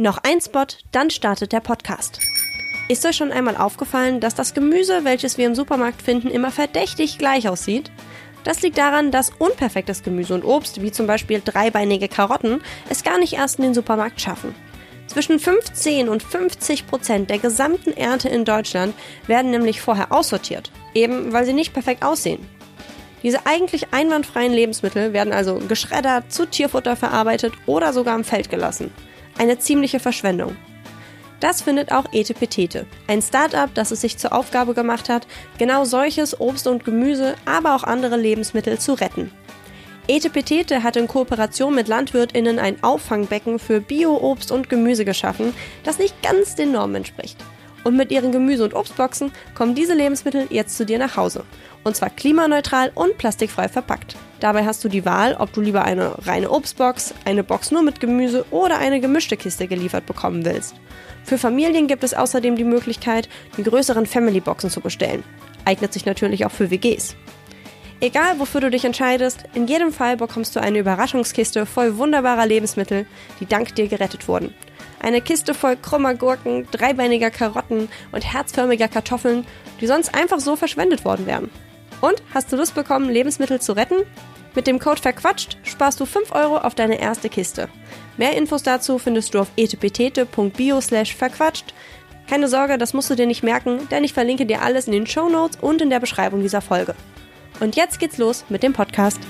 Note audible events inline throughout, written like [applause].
Noch ein Spot, dann startet der Podcast. Ist euch schon einmal aufgefallen, dass das Gemüse, welches wir im Supermarkt finden, immer verdächtig gleich aussieht? Das liegt daran, dass unperfektes Gemüse und Obst, wie zum Beispiel dreibeinige Karotten, es gar nicht erst in den Supermarkt schaffen. Zwischen 15 und 50 Prozent der gesamten Ernte in Deutschland werden nämlich vorher aussortiert, eben weil sie nicht perfekt aussehen. Diese eigentlich einwandfreien Lebensmittel werden also geschreddert, zu Tierfutter verarbeitet oder sogar im Feld gelassen. Eine ziemliche Verschwendung. Das findet auch Etepetete, ein Start-up, das es sich zur Aufgabe gemacht hat, genau solches Obst und Gemüse, aber auch andere Lebensmittel zu retten. Etepetete hat in Kooperation mit LandwirtInnen ein Auffangbecken für Bio-Obst und Gemüse geschaffen, das nicht ganz den Normen entspricht. Und mit ihren Gemüse- und Obstboxen kommen diese Lebensmittel jetzt zu dir nach Hause. Und zwar klimaneutral und plastikfrei verpackt. Dabei hast du die Wahl, ob du lieber eine reine Obstbox, eine Box nur mit Gemüse oder eine gemischte Kiste geliefert bekommen willst. Für Familien gibt es außerdem die Möglichkeit, die größeren Family-Boxen zu bestellen. Eignet sich natürlich auch für WGs. Egal wofür du dich entscheidest, in jedem Fall bekommst du eine Überraschungskiste voll wunderbarer Lebensmittel, die dank dir gerettet wurden. Eine Kiste voll krummer Gurken, dreibeiniger Karotten und herzförmiger Kartoffeln, die sonst einfach so verschwendet worden wären. Und hast du Lust bekommen, Lebensmittel zu retten? Mit dem Code Verquatscht sparst du 5 Euro auf deine erste Kiste. Mehr Infos dazu findest du auf etepetete.bio slash verquatscht. Keine Sorge, das musst du dir nicht merken, denn ich verlinke dir alles in den Show Notes und in der Beschreibung dieser Folge. Und jetzt geht's los mit dem Podcast.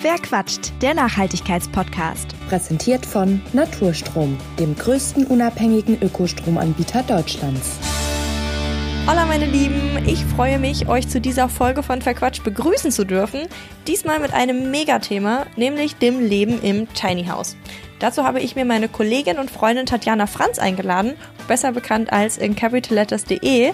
Verquatscht, der Nachhaltigkeitspodcast. Präsentiert von Naturstrom, dem größten unabhängigen Ökostromanbieter Deutschlands. Hola meine Lieben, ich freue mich, euch zu dieser Folge von Verquatsch begrüßen zu dürfen. Diesmal mit einem Megathema, nämlich dem Leben im Tiny House. Dazu habe ich mir meine Kollegin und Freundin Tatjana Franz eingeladen, besser bekannt als in capitalletters.de.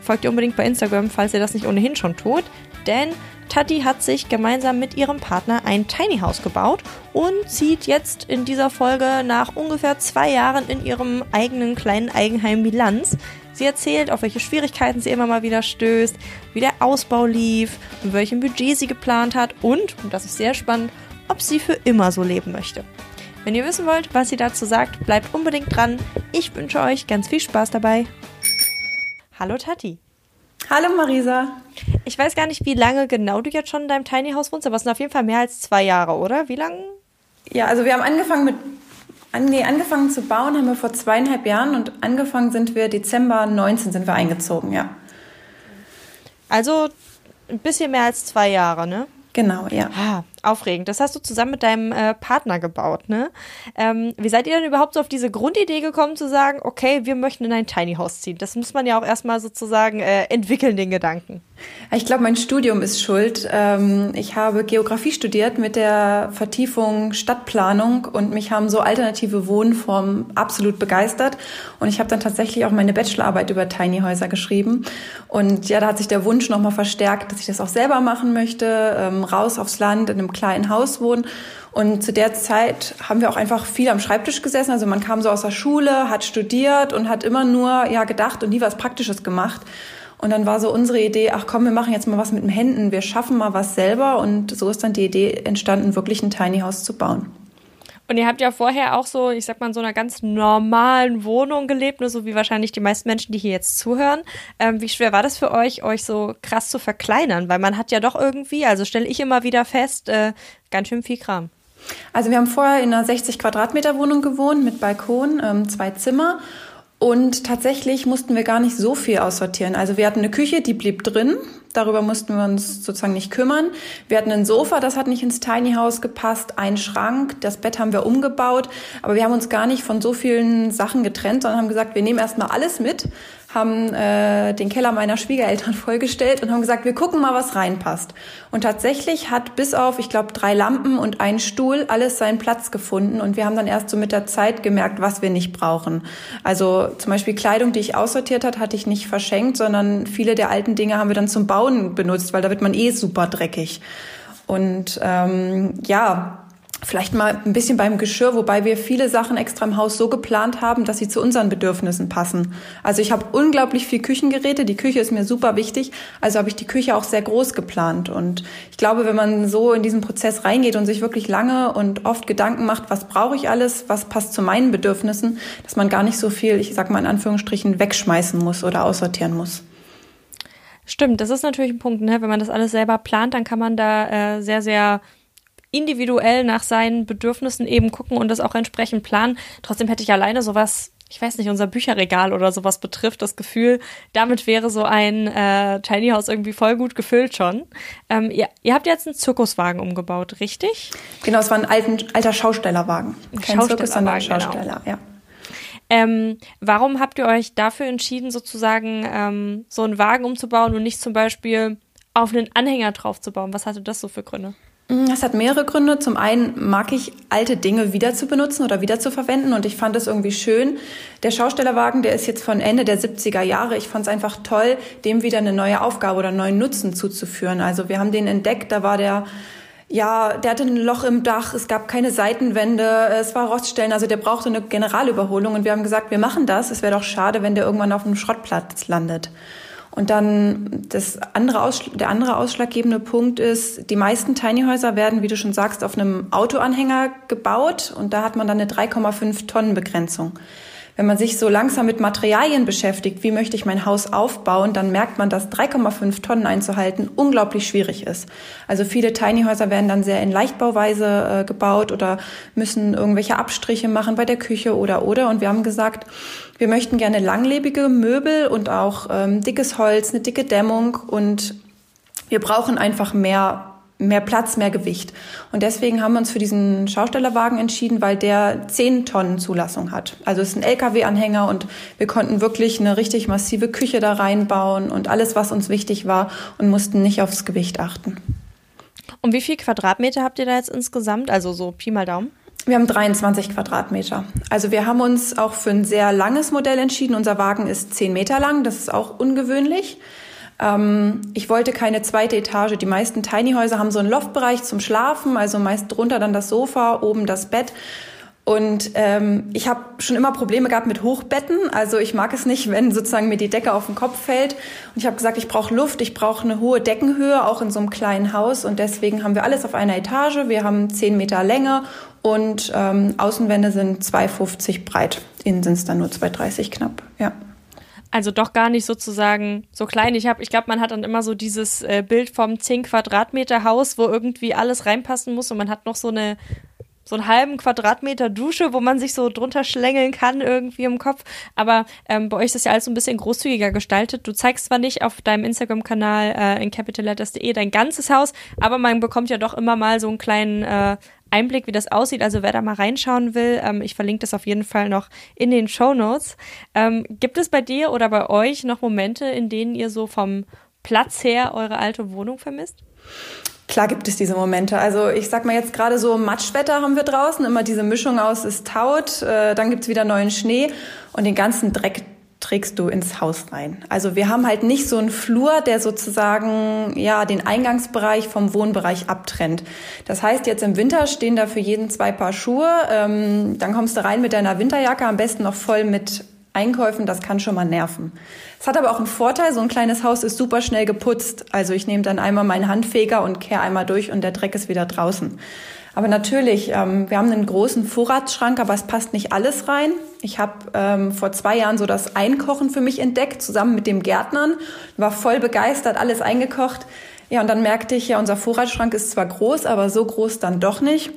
Folgt ihr unbedingt bei Instagram, falls ihr das nicht ohnehin schon tut, denn Tati hat sich gemeinsam mit ihrem Partner ein Tiny House gebaut und zieht jetzt in dieser Folge nach ungefähr zwei Jahren in ihrem eigenen kleinen Eigenheim Bilanz. Sie erzählt, auf welche Schwierigkeiten sie immer mal wieder stößt, wie der Ausbau lief, mit welchem Budget sie geplant hat und, und das ist sehr spannend, ob sie für immer so leben möchte. Wenn ihr wissen wollt, was sie dazu sagt, bleibt unbedingt dran. Ich wünsche euch ganz viel Spaß dabei. Hallo Tati. Hallo Marisa. Ich weiß gar nicht, wie lange genau du jetzt schon in deinem Tiny House wohnst, aber es sind auf jeden Fall mehr als zwei Jahre, oder? Wie lange? Ja, also wir haben angefangen mit Nee, angefangen zu bauen haben wir vor zweieinhalb Jahren und angefangen sind wir Dezember 19 sind wir eingezogen, ja. Also ein bisschen mehr als zwei Jahre, ne? Genau, ja. Ah, aufregend. Das hast du zusammen mit deinem äh, Partner gebaut, ne? Ähm, wie seid ihr denn überhaupt so auf diese Grundidee gekommen zu sagen, okay, wir möchten in ein Tiny House ziehen? Das muss man ja auch erstmal sozusagen äh, entwickeln, den Gedanken. Ich glaube, mein Studium ist schuld. Ähm, ich habe Geografie studiert mit der Vertiefung Stadtplanung und mich haben so alternative Wohnformen absolut begeistert. Und ich habe dann tatsächlich auch meine Bachelorarbeit über Tiny Häuser geschrieben. Und ja, da hat sich der Wunsch nochmal verstärkt, dass ich das auch selber machen möchte, ähm, raus aufs Land, in einem kleinen Haus wohnen. Und zu der Zeit haben wir auch einfach viel am Schreibtisch gesessen. Also man kam so aus der Schule, hat studiert und hat immer nur ja gedacht und nie was Praktisches gemacht. Und dann war so unsere Idee, ach komm, wir machen jetzt mal was mit den Händen, wir schaffen mal was selber. Und so ist dann die Idee entstanden, wirklich ein Tiny House zu bauen. Und ihr habt ja vorher auch so, ich sag mal, in so einer ganz normalen Wohnung gelebt, nur so wie wahrscheinlich die meisten Menschen, die hier jetzt zuhören. Ähm, wie schwer war das für euch, euch so krass zu verkleinern? Weil man hat ja doch irgendwie, also stelle ich immer wieder fest, äh, ganz schön viel Kram. Also wir haben vorher in einer 60 Quadratmeter Wohnung gewohnt mit Balkon, ähm, zwei Zimmer. Und tatsächlich mussten wir gar nicht so viel aussortieren. Also wir hatten eine Küche, die blieb drin. Darüber mussten wir uns sozusagen nicht kümmern. Wir hatten ein Sofa, das hat nicht ins Tiny House gepasst, einen Schrank, das Bett haben wir umgebaut. Aber wir haben uns gar nicht von so vielen Sachen getrennt, sondern haben gesagt, wir nehmen erstmal alles mit, haben äh, den Keller meiner Schwiegereltern [laughs] vollgestellt und haben gesagt, wir gucken mal, was reinpasst. Und tatsächlich hat bis auf, ich glaube, drei Lampen und ein Stuhl alles seinen Platz gefunden. Und wir haben dann erst so mit der Zeit gemerkt, was wir nicht brauchen. Also zum Beispiel Kleidung, die ich aussortiert hat, hatte ich nicht verschenkt, sondern viele der alten Dinge haben wir dann zum Bauen benutzt, weil da wird man eh super dreckig. Und ähm, ja, Vielleicht mal ein bisschen beim Geschirr, wobei wir viele Sachen extra im Haus so geplant haben, dass sie zu unseren Bedürfnissen passen. Also ich habe unglaublich viel Küchengeräte. Die Küche ist mir super wichtig. Also habe ich die Küche auch sehr groß geplant. Und ich glaube, wenn man so in diesen Prozess reingeht und sich wirklich lange und oft Gedanken macht, was brauche ich alles, was passt zu meinen Bedürfnissen, dass man gar nicht so viel, ich sag mal in Anführungsstrichen, wegschmeißen muss oder aussortieren muss. Stimmt, das ist natürlich ein Punkt, ne? Wenn man das alles selber plant, dann kann man da äh, sehr, sehr individuell nach seinen Bedürfnissen eben gucken und das auch entsprechend planen. Trotzdem hätte ich alleine sowas, ich weiß nicht, unser Bücherregal oder sowas betrifft, das Gefühl, damit wäre so ein äh, Tiny House irgendwie voll gut gefüllt schon. Ähm, ihr, ihr habt jetzt einen Zirkuswagen umgebaut, richtig? Genau, es war ein alten, alter Schaustellerwagen. Kein Zirkus, sondern genau. Schausteller, genau. ja. Ähm, warum habt ihr euch dafür entschieden, sozusagen ähm, so einen Wagen umzubauen und nicht zum Beispiel auf einen Anhänger drauf zu bauen? Was hatte das so für Gründe? Das hat mehrere Gründe. Zum einen mag ich alte Dinge wieder zu benutzen oder wieder zu verwenden und ich fand es irgendwie schön. Der Schaustellerwagen, der ist jetzt von Ende der 70er Jahre. Ich fand es einfach toll, dem wieder eine neue Aufgabe oder einen neuen Nutzen zuzuführen. Also wir haben den entdeckt, da war der ja, der hatte ein Loch im Dach, es gab keine Seitenwände, es war Roststellen, also der brauchte eine Generalüberholung und wir haben gesagt, wir machen das. Es wäre doch schade, wenn der irgendwann auf einem Schrottplatz landet. Und dann das andere der andere ausschlaggebende Punkt ist, die meisten Tiny Häuser werden, wie du schon sagst, auf einem Autoanhänger gebaut und da hat man dann eine 3,5 Tonnen Begrenzung. Wenn man sich so langsam mit Materialien beschäftigt, wie möchte ich mein Haus aufbauen, dann merkt man, dass 3,5 Tonnen einzuhalten unglaublich schwierig ist. Also viele Tiny Häuser werden dann sehr in Leichtbauweise äh, gebaut oder müssen irgendwelche Abstriche machen bei der Küche oder oder. Und wir haben gesagt, wir möchten gerne langlebige Möbel und auch ähm, dickes Holz, eine dicke Dämmung und wir brauchen einfach mehr mehr Platz, mehr Gewicht. Und deswegen haben wir uns für diesen Schaustellerwagen entschieden, weil der 10 Tonnen Zulassung hat. Also es ist ein LKW-Anhänger und wir konnten wirklich eine richtig massive Küche da reinbauen und alles, was uns wichtig war und mussten nicht aufs Gewicht achten. Und wie viel Quadratmeter habt ihr da jetzt insgesamt? Also so Pi mal Daumen? Wir haben 23 Quadratmeter. Also wir haben uns auch für ein sehr langes Modell entschieden. Unser Wagen ist 10 Meter lang. Das ist auch ungewöhnlich. Ähm, ich wollte keine zweite Etage. Die meisten Tiny Häuser haben so einen Loftbereich zum Schlafen, also meist drunter dann das Sofa, oben das Bett. Und ähm, ich habe schon immer Probleme gehabt mit Hochbetten. Also ich mag es nicht, wenn sozusagen mir die Decke auf den Kopf fällt. Und ich habe gesagt, ich brauche Luft, ich brauche eine hohe Deckenhöhe, auch in so einem kleinen Haus. Und deswegen haben wir alles auf einer Etage. Wir haben 10 Meter Länge und ähm, Außenwände sind 2,50 breit. Innen sind es dann nur 2,30 knapp. Ja. Also doch gar nicht sozusagen so klein. Ich habe, ich glaube, man hat dann immer so dieses äh, Bild vom 10 Quadratmeter Haus, wo irgendwie alles reinpassen muss und man hat noch so eine so einen halben Quadratmeter Dusche, wo man sich so drunter schlängeln kann irgendwie im Kopf. Aber ähm, bei euch ist das ja alles so ein bisschen großzügiger gestaltet. Du zeigst zwar nicht auf deinem Instagram-Kanal äh, in capitalletters.de dein ganzes Haus, aber man bekommt ja doch immer mal so einen kleinen äh, Einblick, wie das aussieht. Also wer da mal reinschauen will, ähm, ich verlinke das auf jeden Fall noch in den Show Notes. Ähm, gibt es bei dir oder bei euch noch Momente, in denen ihr so vom Platz her eure alte Wohnung vermisst? Klar gibt es diese Momente. Also ich sag mal jetzt gerade so Matschwetter haben wir draußen, immer diese Mischung aus es taut, äh, dann gibt's wieder neuen Schnee und den ganzen Dreck trägst du ins Haus rein. Also wir haben halt nicht so einen Flur, der sozusagen ja den Eingangsbereich vom Wohnbereich abtrennt. Das heißt, jetzt im Winter stehen da für jeden zwei Paar Schuhe. Ähm, dann kommst du rein mit deiner Winterjacke, am besten noch voll mit Einkäufen. Das kann schon mal nerven. Es hat aber auch einen Vorteil. So ein kleines Haus ist super schnell geputzt. Also ich nehme dann einmal meinen Handfeger und kehre einmal durch und der Dreck ist wieder draußen. Aber natürlich, ähm, wir haben einen großen Vorratsschrank, aber es passt nicht alles rein. Ich habe ähm, vor zwei Jahren so das Einkochen für mich entdeckt, zusammen mit dem Gärtnern. War voll begeistert, alles eingekocht. Ja, und dann merkte ich, ja, unser Vorratsschrank ist zwar groß, aber so groß dann doch nicht.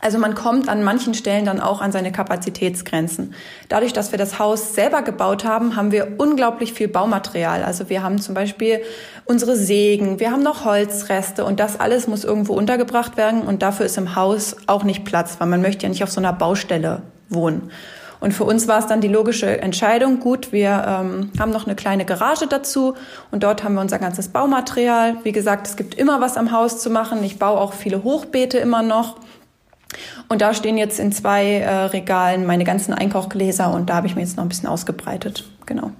Also man kommt an manchen Stellen dann auch an seine Kapazitätsgrenzen. Dadurch, dass wir das Haus selber gebaut haben, haben wir unglaublich viel Baumaterial. Also wir haben zum Beispiel unsere Sägen, wir haben noch Holzreste und das alles muss irgendwo untergebracht werden und dafür ist im Haus auch nicht Platz, weil man möchte ja nicht auf so einer Baustelle wohnen. Und für uns war es dann die logische Entscheidung, gut, wir ähm, haben noch eine kleine Garage dazu und dort haben wir unser ganzes Baumaterial. Wie gesagt, es gibt immer was am Haus zu machen. Ich baue auch viele Hochbeete immer noch. Und da stehen jetzt in zwei äh, Regalen meine ganzen Einkochgläser und da habe ich mir jetzt noch ein bisschen ausgebreitet. Genau.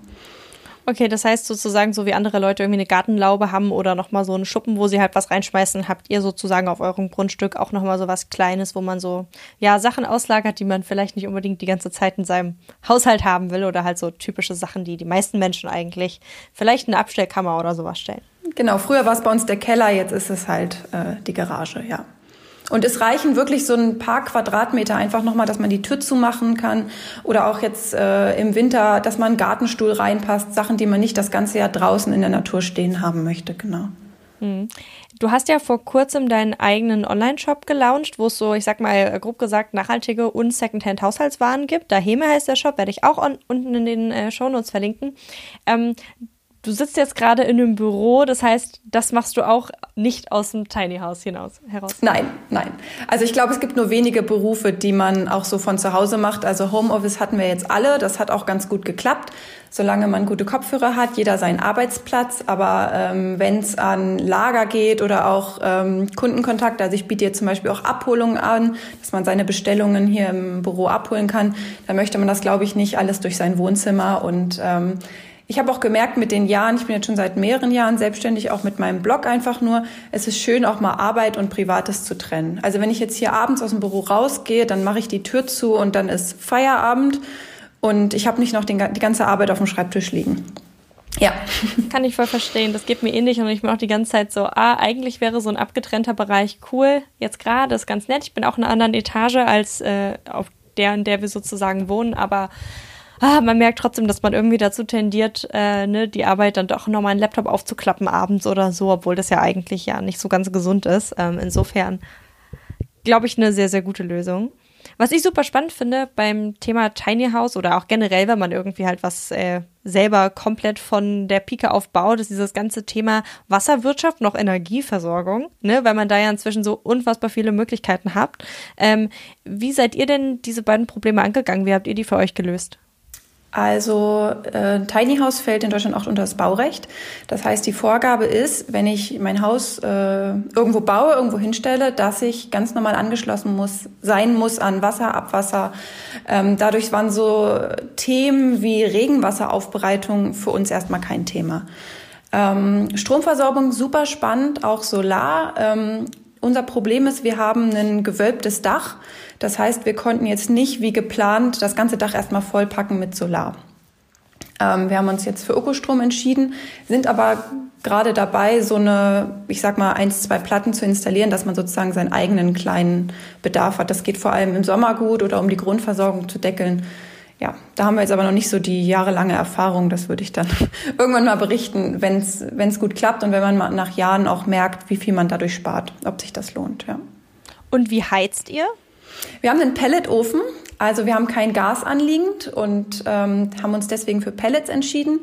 Okay, das heißt sozusagen, so wie andere Leute irgendwie eine Gartenlaube haben oder nochmal so einen Schuppen, wo sie halt was reinschmeißen, habt ihr sozusagen auf eurem Grundstück auch nochmal so was Kleines, wo man so, ja, Sachen auslagert, die man vielleicht nicht unbedingt die ganze Zeit in seinem Haushalt haben will oder halt so typische Sachen, die die meisten Menschen eigentlich vielleicht in eine Abstellkammer oder sowas stellen. Genau, früher war es bei uns der Keller, jetzt ist es halt äh, die Garage, ja. Und es reichen wirklich so ein paar Quadratmeter einfach nochmal, dass man die Tür zumachen kann oder auch jetzt äh, im Winter, dass man einen Gartenstuhl reinpasst, Sachen, die man nicht das ganze Jahr draußen in der Natur stehen haben möchte, genau. Mhm. Du hast ja vor kurzem deinen eigenen Online-Shop gelauncht, wo es so, ich sag mal, grob gesagt, nachhaltige und Secondhand-Haushaltswaren gibt. Daheme heißt der Shop, werde ich auch unten in den äh, Shownotes verlinken. Ähm, Du sitzt jetzt gerade in einem Büro, das heißt, das machst du auch nicht aus dem Tiny House hinaus heraus. Nein, nein. Also ich glaube, es gibt nur wenige Berufe, die man auch so von zu Hause macht. Also Homeoffice hatten wir jetzt alle, das hat auch ganz gut geklappt, solange man gute Kopfhörer hat, jeder seinen Arbeitsplatz. Aber ähm, wenn es an Lager geht oder auch ähm, Kundenkontakt, also ich biete jetzt zum Beispiel auch Abholungen an, dass man seine Bestellungen hier im Büro abholen kann, dann möchte man das, glaube ich, nicht alles durch sein Wohnzimmer und ähm, ich habe auch gemerkt mit den Jahren, ich bin jetzt schon seit mehreren Jahren selbstständig, auch mit meinem Blog einfach nur, es ist schön, auch mal Arbeit und Privates zu trennen. Also wenn ich jetzt hier abends aus dem Büro rausgehe, dann mache ich die Tür zu und dann ist Feierabend und ich habe nicht noch den, die ganze Arbeit auf dem Schreibtisch liegen. Ja. [laughs] Kann ich voll verstehen. Das geht mir ähnlich und ich bin auch die ganze Zeit so, ah, eigentlich wäre so ein abgetrennter Bereich cool. Jetzt gerade ist ganz nett. Ich bin auch in einer anderen Etage als äh, auf der, in der wir sozusagen wohnen, aber ah, man merkt trotzdem, dass man irgendwie dazu tendiert, äh, ne, die Arbeit dann doch nochmal einen Laptop aufzuklappen abends oder so, obwohl das ja eigentlich ja nicht so ganz gesund ist. Ähm, insofern glaube ich eine sehr, sehr gute Lösung. Was ich super spannend finde beim Thema Tiny House oder auch generell, wenn man irgendwie halt was äh, selber komplett von der Pike aufbaut, ist dieses ganze Thema Wasserwirtschaft noch Energieversorgung, ne, weil man da ja inzwischen so unfassbar viele Möglichkeiten hat. Ähm, wie seid ihr denn diese beiden Probleme angegangen? Wie habt ihr die für euch gelöst? Also äh, Tiny House fällt in Deutschland auch unter das Baurecht. Das heißt, die Vorgabe ist, wenn ich mein Haus äh, irgendwo baue, irgendwo hinstelle, dass ich ganz normal angeschlossen muss, sein muss an Wasser, Abwasser. Ähm, dadurch waren so Themen wie Regenwasseraufbereitung für uns erstmal kein Thema. Ähm, Stromversorgung super spannend, auch Solar. Ähm, unser Problem ist, wir haben ein gewölbtes Dach. Das heißt, wir konnten jetzt nicht wie geplant das ganze Dach erstmal vollpacken mit Solar. Ähm, wir haben uns jetzt für Ökostrom entschieden, sind aber gerade dabei, so eine, ich sag mal, eins, zwei Platten zu installieren, dass man sozusagen seinen eigenen kleinen Bedarf hat. Das geht vor allem im Sommer gut oder um die Grundversorgung zu deckeln. Ja, da haben wir jetzt aber noch nicht so die jahrelange Erfahrung. Das würde ich dann [laughs] irgendwann mal berichten, wenn es gut klappt und wenn man mal nach Jahren auch merkt, wie viel man dadurch spart, ob sich das lohnt. Ja. Und wie heizt ihr? Wir haben einen Pelletofen, also wir haben kein Gas anliegend und ähm, haben uns deswegen für Pellets entschieden.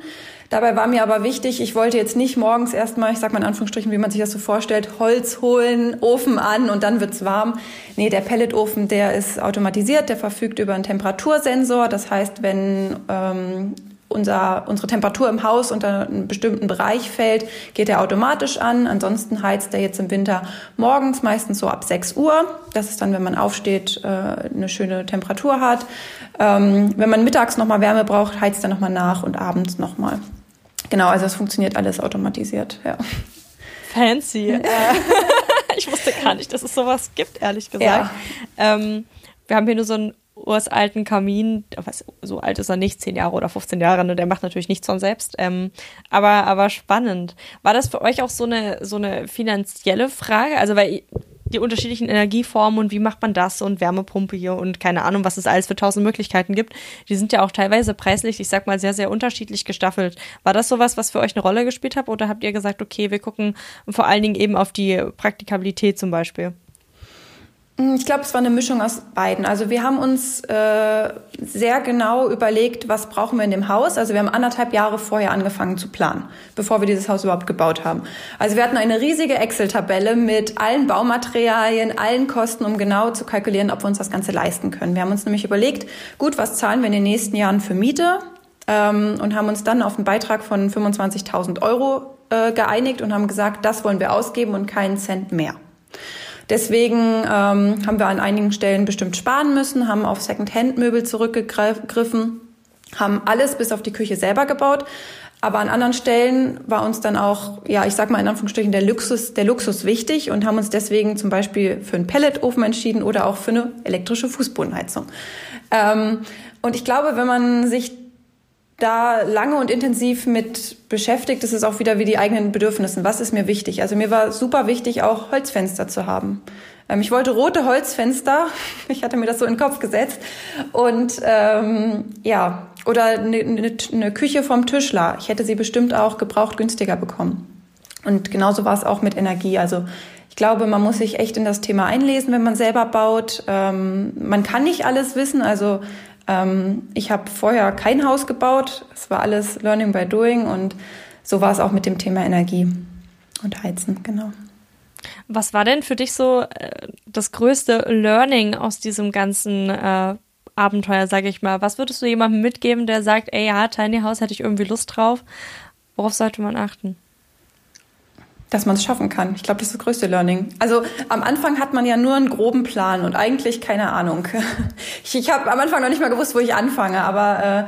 Dabei war mir aber wichtig, ich wollte jetzt nicht morgens erstmal, ich sag mal in Anführungsstrichen, wie man sich das so vorstellt, Holz holen, Ofen an und dann wird's warm. Nee, der Pelletofen, der ist automatisiert, der verfügt über einen Temperatursensor. Das heißt, wenn ähm, unser, unsere Temperatur im Haus unter einen bestimmten Bereich fällt, geht er automatisch an. Ansonsten heizt er jetzt im Winter morgens, meistens so ab 6 Uhr. Das ist dann, wenn man aufsteht, äh, eine schöne Temperatur hat. Ähm, wenn man mittags nochmal Wärme braucht, heizt er nochmal nach und abends nochmal. Genau, also es funktioniert alles automatisiert, ja. Fancy. [laughs] [laughs] ich wusste gar nicht, dass es sowas gibt, ehrlich gesagt. Ja. Ähm, wir haben hier nur so ein uralten Kamin, was, so alt ist er nicht, 10 Jahre oder 15 Jahre, ne? der macht natürlich nichts von selbst. Ähm, aber, aber spannend. War das für euch auch so eine, so eine finanzielle Frage? Also, weil die unterschiedlichen Energieformen und wie macht man das und Wärmepumpe hier und keine Ahnung, was es alles für tausend Möglichkeiten gibt. Die sind ja auch teilweise preislich, ich sag mal, sehr, sehr unterschiedlich gestaffelt. War das sowas, was für euch eine Rolle gespielt hat oder habt ihr gesagt, okay, wir gucken vor allen Dingen eben auf die Praktikabilität zum Beispiel? Hm, ich glaube, es war eine Mischung aus beiden. Also wir haben uns äh, sehr genau überlegt, was brauchen wir in dem Haus. Also wir haben anderthalb Jahre vorher angefangen zu planen, bevor wir dieses Haus überhaupt gebaut haben. Also wir hatten eine riesige Excel-Tabelle mit allen Baumaterialien, allen Kosten, um genau zu kalkulieren, ob wir uns das Ganze leisten können. Wir haben uns nämlich überlegt, gut, was zahlen wir in den nächsten Jahren für Miete? Ähm, und haben uns dann auf einen Beitrag von 25.000 Euro äh, geeinigt und haben gesagt, das wollen wir ausgeben und keinen Cent mehr. Deswegen ähm, haben wir an einigen Stellen bestimmt sparen müssen, haben auf Second-Hand-Möbel zurückgegriffen, haben alles bis auf die Küche selber gebaut. Aber an anderen Stellen war uns dann auch, ja, ich sag mal in Anführungsstrichen, der Luxus, der Luxus wichtig und haben uns deswegen zum Beispiel für einen Pelletofen entschieden oder auch für eine elektrische Fußbodenheizung. Ähm, und ich glaube, wenn man sich da lange und intensiv mit beschäftigt, ist es auch wieder wie die eigenen Bedürfnisse. Was ist mir wichtig? Also mir war super wichtig, auch Holzfenster zu haben. Ähm, ich wollte rote Holzfenster. [laughs] Ich hatte mir das so in den Kopf gesetzt. Und ähm, ja, oder eine, eine, eine Küche vom Tischler. Ich hätte sie bestimmt auch gebraucht günstiger bekommen. Und genauso war es auch mit Energie. Also ich glaube, man muss sich echt in das Thema einlesen, wenn man selber baut. Ähm, man kann nicht alles wissen. Also ähm, ich habe vorher kein Haus gebaut. Es war alles Learning by Doing und so war es auch mit dem Thema Energie und Heizen, genau. Was war denn für dich so äh, das größte Learning aus diesem ganzen äh, Abenteuer, sage ich mal? Was würdest du jemandem mitgeben, der sagt, ey, ja, Tiny House hätte ich irgendwie Lust drauf? Worauf sollte man achten? Dass man es schaffen kann. Ich glaube, das ist das größte Learning. Also am Anfang hat man ja nur einen groben Plan und eigentlich keine Ahnung. [laughs] Ich, ich habe am Anfang noch nicht mal gewusst, wo ich anfange, aber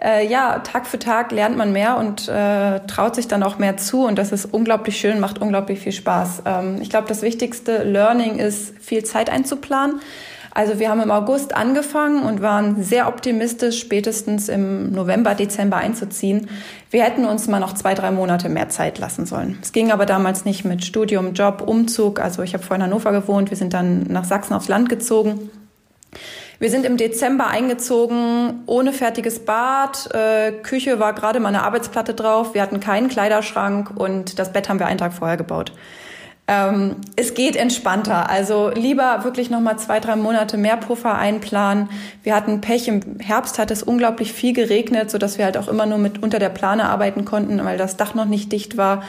äh, äh, ja, Tag für Tag lernt man mehr und äh, traut sich dann auch mehr zu und das ist unglaublich schön, macht unglaublich viel Spaß. Ähm, ich glaube, das wichtigste Learning ist, viel Zeit einzuplanen. Also wir haben im August angefangen und waren sehr optimistisch, spätestens im November, Dezember einzuziehen. Wir hätten uns mal noch zwei, drei Monate mehr Zeit lassen sollen. Es ging aber damals nicht mit Studium, Job, Umzug. Also ich habe vorher in Hannover gewohnt, wir sind dann nach Sachsen aufs Land gezogen. Wir sind im Dezember eingezogen, ohne fertiges Bad. Äh, Küche war gerade mal eine Arbeitsplatte drauf. Wir hatten keinen Kleiderschrank und das Bett haben wir einen Tag vorher gebaut. Ähm, es geht entspannter. Also lieber wirklich noch mal zwei, drei Monate mehr Puffer einplanen. Wir hatten Pech. Im Herbst hat es unglaublich viel geregnet, so dass wir halt auch immer nur mit unter der Plane arbeiten konnten, weil das Dach noch nicht dicht war.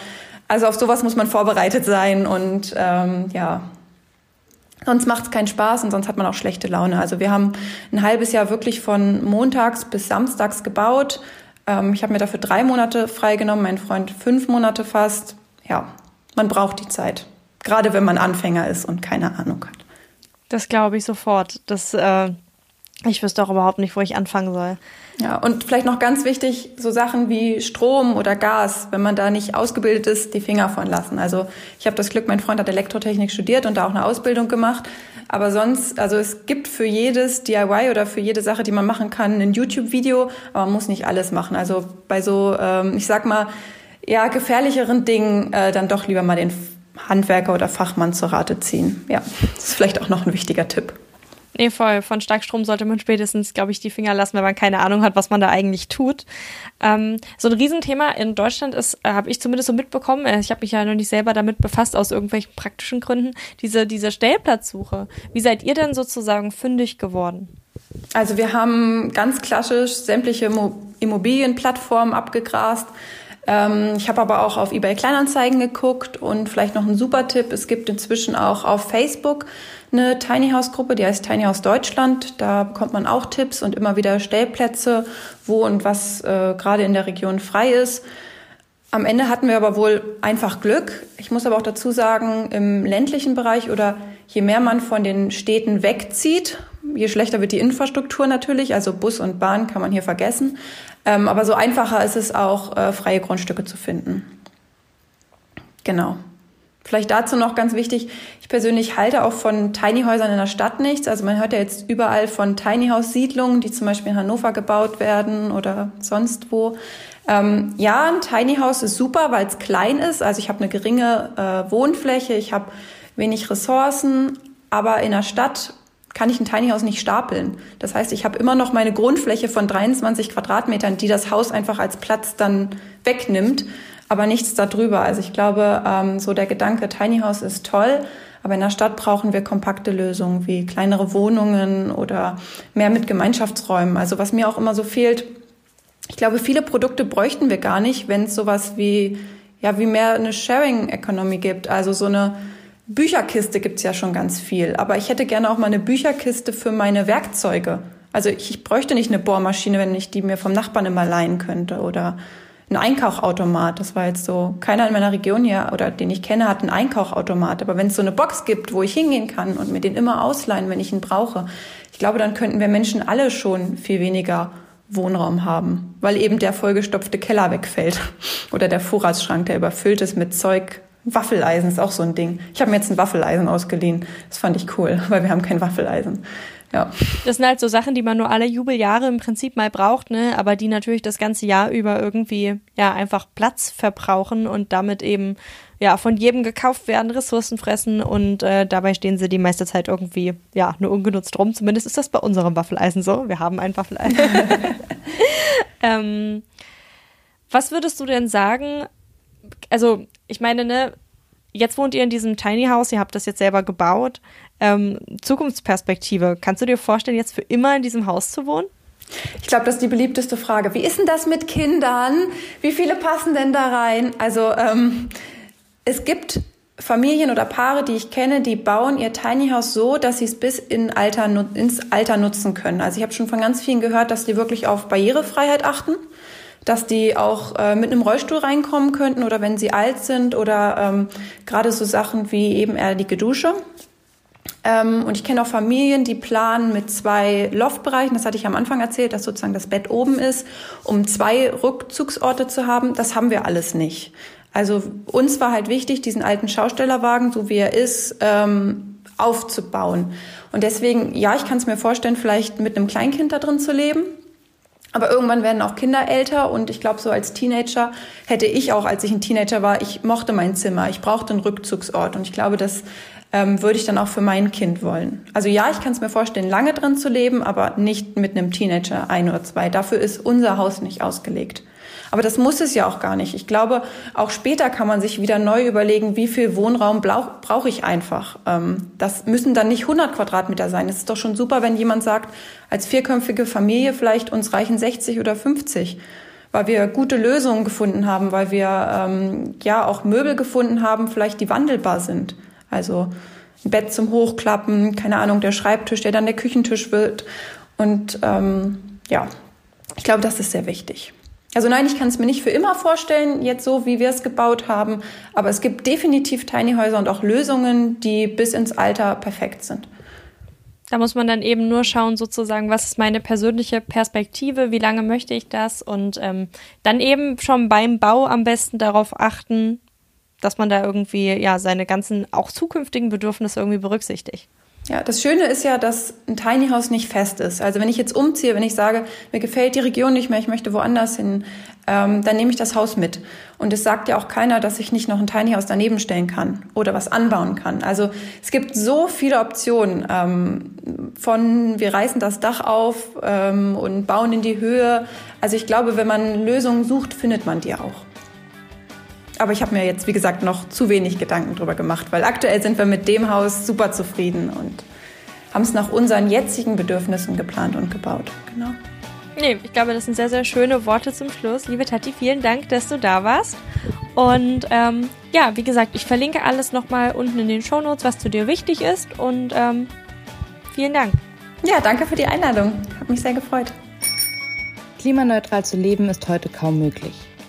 Also auf sowas muss man vorbereitet sein und ähm, ja, Sonst macht es keinen Spaß und sonst hat man auch schlechte Laune. Also wir haben ein halbes Jahr wirklich von montags bis samstags gebaut. Ähm, ich habe mir dafür drei Monate freigenommen, mein Freund fünf Monate fast. Ja, man braucht die Zeit. Gerade wenn man Anfänger ist und keine Ahnung hat. Das glaube ich sofort. Das, äh, ich wüsste auch überhaupt nicht, wo ich anfangen soll. Ja, und vielleicht noch ganz wichtig, so Sachen wie Strom oder Gas, wenn man da nicht ausgebildet ist, die Finger von lassen. Also ich habe das Glück, mein Freund hat Elektrotechnik studiert und da auch eine Ausbildung gemacht. Aber sonst, also es gibt für jedes DIY oder für jede Sache, die man machen kann, ein YouTube-Video, aber man muss nicht alles machen. Also bei so, ähm, ich sag mal, ja, gefährlicheren Dingen äh, dann doch lieber mal den Handwerker oder Fachmann zur Rate ziehen. Ja, das ist vielleicht auch noch ein wichtiger Tipp. Nee, voll. Von Starkstrom sollte man spätestens, glaube ich, die Finger lassen, wenn man keine Ahnung hat, was man da eigentlich tut. Ähm, so ein Riesenthema in Deutschland ist, äh, habe ich zumindest so mitbekommen, äh, ich habe mich ja noch nicht selber damit befasst, aus irgendwelchen praktischen Gründen, diese, diese Stellplatzsuche. Wie seid ihr denn sozusagen fündig geworden? Also wir haben ganz klassisch sämtliche Immobilienplattformen abgegrast. Ähm, ich habe aber auch auf eBay Kleinanzeigen geguckt und vielleicht noch ein super Tipp. Es gibt inzwischen auch auf Facebook eine Tiny House Gruppe, die heißt Tiny House Deutschland. Da bekommt man auch Tipps und immer wieder Stellplätze, wo und was äh, gerade in der Region frei ist. Am Ende hatten wir aber wohl einfach Glück. Ich muss aber auch dazu sagen, im ländlichen Bereich oder je mehr man von den Städten wegzieht, je schlechter wird die Infrastruktur natürlich. Also Bus und Bahn kann man hier vergessen. Ähm, aber so einfacher ist es auch, äh, freie Grundstücke zu finden. Genau. Vielleicht dazu noch ganz wichtig, ich persönlich halte auch von Tiny Häusern in der Stadt nichts. Also man hört ja jetzt überall von Tiny House Siedlungen, die zum Beispiel in Hannover gebaut werden oder sonst wo. Ähm, ja, ein Tiny House ist super, weil es klein ist. Also ich habe eine geringe äh, Wohnfläche, ich habe wenig Ressourcen, aber in der Stadt kann ich ein Tiny House nicht stapeln. Das heißt, ich habe immer noch meine Grundfläche von 23 Quadratmetern, die das Haus einfach als Platz dann wegnimmt aber nichts darüber. Also ich glaube, ähm, so der Gedanke Tiny House ist toll, aber in der Stadt brauchen wir kompakte Lösungen wie kleinere Wohnungen oder mehr mit Gemeinschaftsräumen. Also was mir auch immer so fehlt, ich glaube, viele Produkte bräuchten wir gar nicht, wenn es sowas wie ja wie mehr eine Sharing Economy gibt. Also so eine Bücherkiste gibt's ja schon ganz viel, aber ich hätte gerne auch mal eine Bücherkiste für meine Werkzeuge. Also ich, ich bräuchte nicht eine Bohrmaschine, wenn ich die mir vom Nachbarn immer leihen könnte oder ein Einkaufautomat. Das war jetzt so, keiner in meiner Region hier oder den ich kenne, hat einen Einkaufautomat. Aber wenn es so eine Box gibt, wo ich hingehen kann und mir den immer ausleihen, wenn ich ihn brauche, ich glaube, dann könnten wir Menschen alle schon viel weniger Wohnraum haben, weil eben der vollgestopfte Keller wegfällt [laughs] oder der Vorratsschrank, der überfüllt ist mit Zeug. Waffeleisen ist auch so ein Ding. Ich habe mir jetzt ein Waffeleisen ausgeliehen. Das fand ich cool, weil wir haben kein Waffeleisen. Ja. Das sind halt so Sachen, die man nur alle Jubeljahre im Prinzip mal braucht, ne? aber die natürlich das ganze Jahr über irgendwie ja einfach Platz verbrauchen und damit eben ja von jedem gekauft werden, Ressourcen fressen und äh, dabei stehen sie die meiste Zeit irgendwie ja nur ungenutzt rum. Zumindest ist das bei unserem Waffeleisen so. Wir haben ein Waffeleisen. [laughs] [laughs] ähm, was würdest du denn sagen? Also ich meine, ne, jetzt wohnt ihr in diesem Tiny House, ihr habt das jetzt selber gebaut. Ähm, Zukunftsperspektive, kannst du dir vorstellen, jetzt für immer in diesem Haus zu wohnen? Ich glaube, das ist die beliebteste Frage. Wie ist denn das mit Kindern? Wie viele passen denn da rein? Also ähm, es gibt Familien oder Paare, die ich kenne, die bauen ihr Tiny House so, dass sie es bis in Alter, ins Alter nutzen können. Also ich habe schon von ganz vielen gehört, dass die wirklich auf Barrierefreiheit achten dass die auch äh, mit einem Rollstuhl reinkommen könnten oder wenn sie alt sind oder ähm, gerade so Sachen wie eben ehrliche Dusche. Ähm, und ich kenne auch Familien, die planen mit zwei Loftbereichen, das hatte ich am Anfang erzählt, dass sozusagen das Bett oben ist, um zwei Rückzugsorte zu haben. Das haben wir alles nicht. Also uns war halt wichtig, diesen alten Schaustellerwagen, so wie er ist, ähm, aufzubauen. Und deswegen, ja, ich kann es mir vorstellen, vielleicht mit einem Kleinkind da drin zu leben. Aber irgendwann werden auch Kinder älter und ich glaube, so als Teenager hätte ich auch, als ich ein Teenager war, ich mochte mein Zimmer, ich brauchte einen Rückzugsort und ich glaube, das ähm, würde ich dann auch für mein Kind wollen. Also ja, ich kann es mir vorstellen, lange drin zu leben, aber nicht mit einem Teenager ein oder zwei. Dafür ist unser Haus nicht ausgelegt. Aber das muss es ja auch gar nicht. Ich glaube, auch später kann man sich wieder neu überlegen, wie viel Wohnraum brauche brauch ich einfach. Ähm, das müssen dann nicht 100 Quadratmeter sein. Es ist doch schon super, wenn jemand sagt, als vierköpfige Familie vielleicht uns reichen 60 oder 50 weil wir gute Lösungen gefunden haben, weil wir ähm, ja auch Möbel gefunden haben, vielleicht die wandelbar sind. Also ein Bett zum Hochklappen, keine Ahnung, der Schreibtisch, der dann der Küchentisch wird. Und ähm, ja, ich glaube, das ist sehr wichtig. Also nein, ich kann es mir nicht für immer vorstellen, jetzt so, wie wir es gebaut haben, aber es gibt definitiv Tiny Häuser und auch Lösungen, die bis ins Alter perfekt sind. Da muss man dann eben nur schauen, sozusagen, was ist meine persönliche Perspektive, wie lange möchte ich das und ähm, dann eben schon beim Bau am besten darauf achten, dass man da irgendwie ja seine ganzen auch zukünftigen Bedürfnisse irgendwie berücksichtigt. Ja, das Schöne ist ja, dass ein Tiny House nicht fest ist. Also wenn ich jetzt umziehe, wenn ich sage, mir gefällt die Region nicht mehr, ich möchte woanders hin, ähm, dann nehme ich das Haus mit. Und es sagt ja auch keiner, dass ich nicht noch ein Tiny House daneben stellen kann oder was anbauen kann. Also es gibt so viele Optionen ähm, von wir reißen das Dach auf ähm, und bauen in die Höhe. Also ich glaube, wenn man Lösungen sucht, findet man die auch. Aber ich habe mir jetzt, wie gesagt, noch zu wenig Gedanken drüber gemacht, weil aktuell sind wir mit dem Haus super zufrieden und haben es nach unseren jetzigen Bedürfnissen geplant und gebaut. Genau. Nee, ich glaube, das sind sehr, sehr schöne Worte zum Schluss. Liebe Tati, vielen Dank, dass du da warst. Und ähm, ja, wie gesagt, ich verlinke alles nochmal unten in den Shownotes, was zu dir wichtig ist. Und ähm, vielen Dank. Ja, danke für die Einladung. Hat mich sehr gefreut. Klimaneutral zu leben ist heute kaum möglich.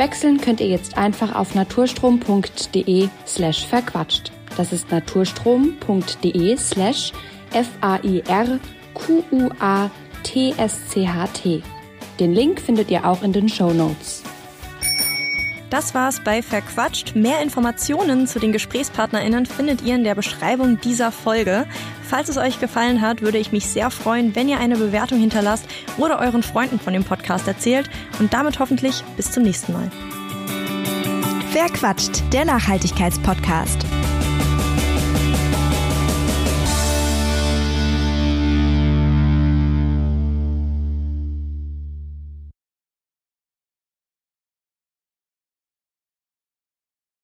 Wechseln könnt ihr jetzt einfach auf naturstrom.de slash verquatscht. Das ist naturstrom.de slash F-A-I-R-Q-U-A-T-S-C-H-T. Den Link findet ihr auch in den Show Notes. Das war's bei Verquatscht. Mehr Informationen zu den GesprächspartnerInnen findet ihr in der Beschreibung dieser Folge. Falls es euch gefallen hat, würde ich mich sehr freuen, wenn ihr eine Bewertung hinterlasst oder euren Freunden von dem Podcast erzählt. Und damit hoffentlich bis zum nächsten Mal. Wer quatscht? Der Nachhaltigkeitspodcast.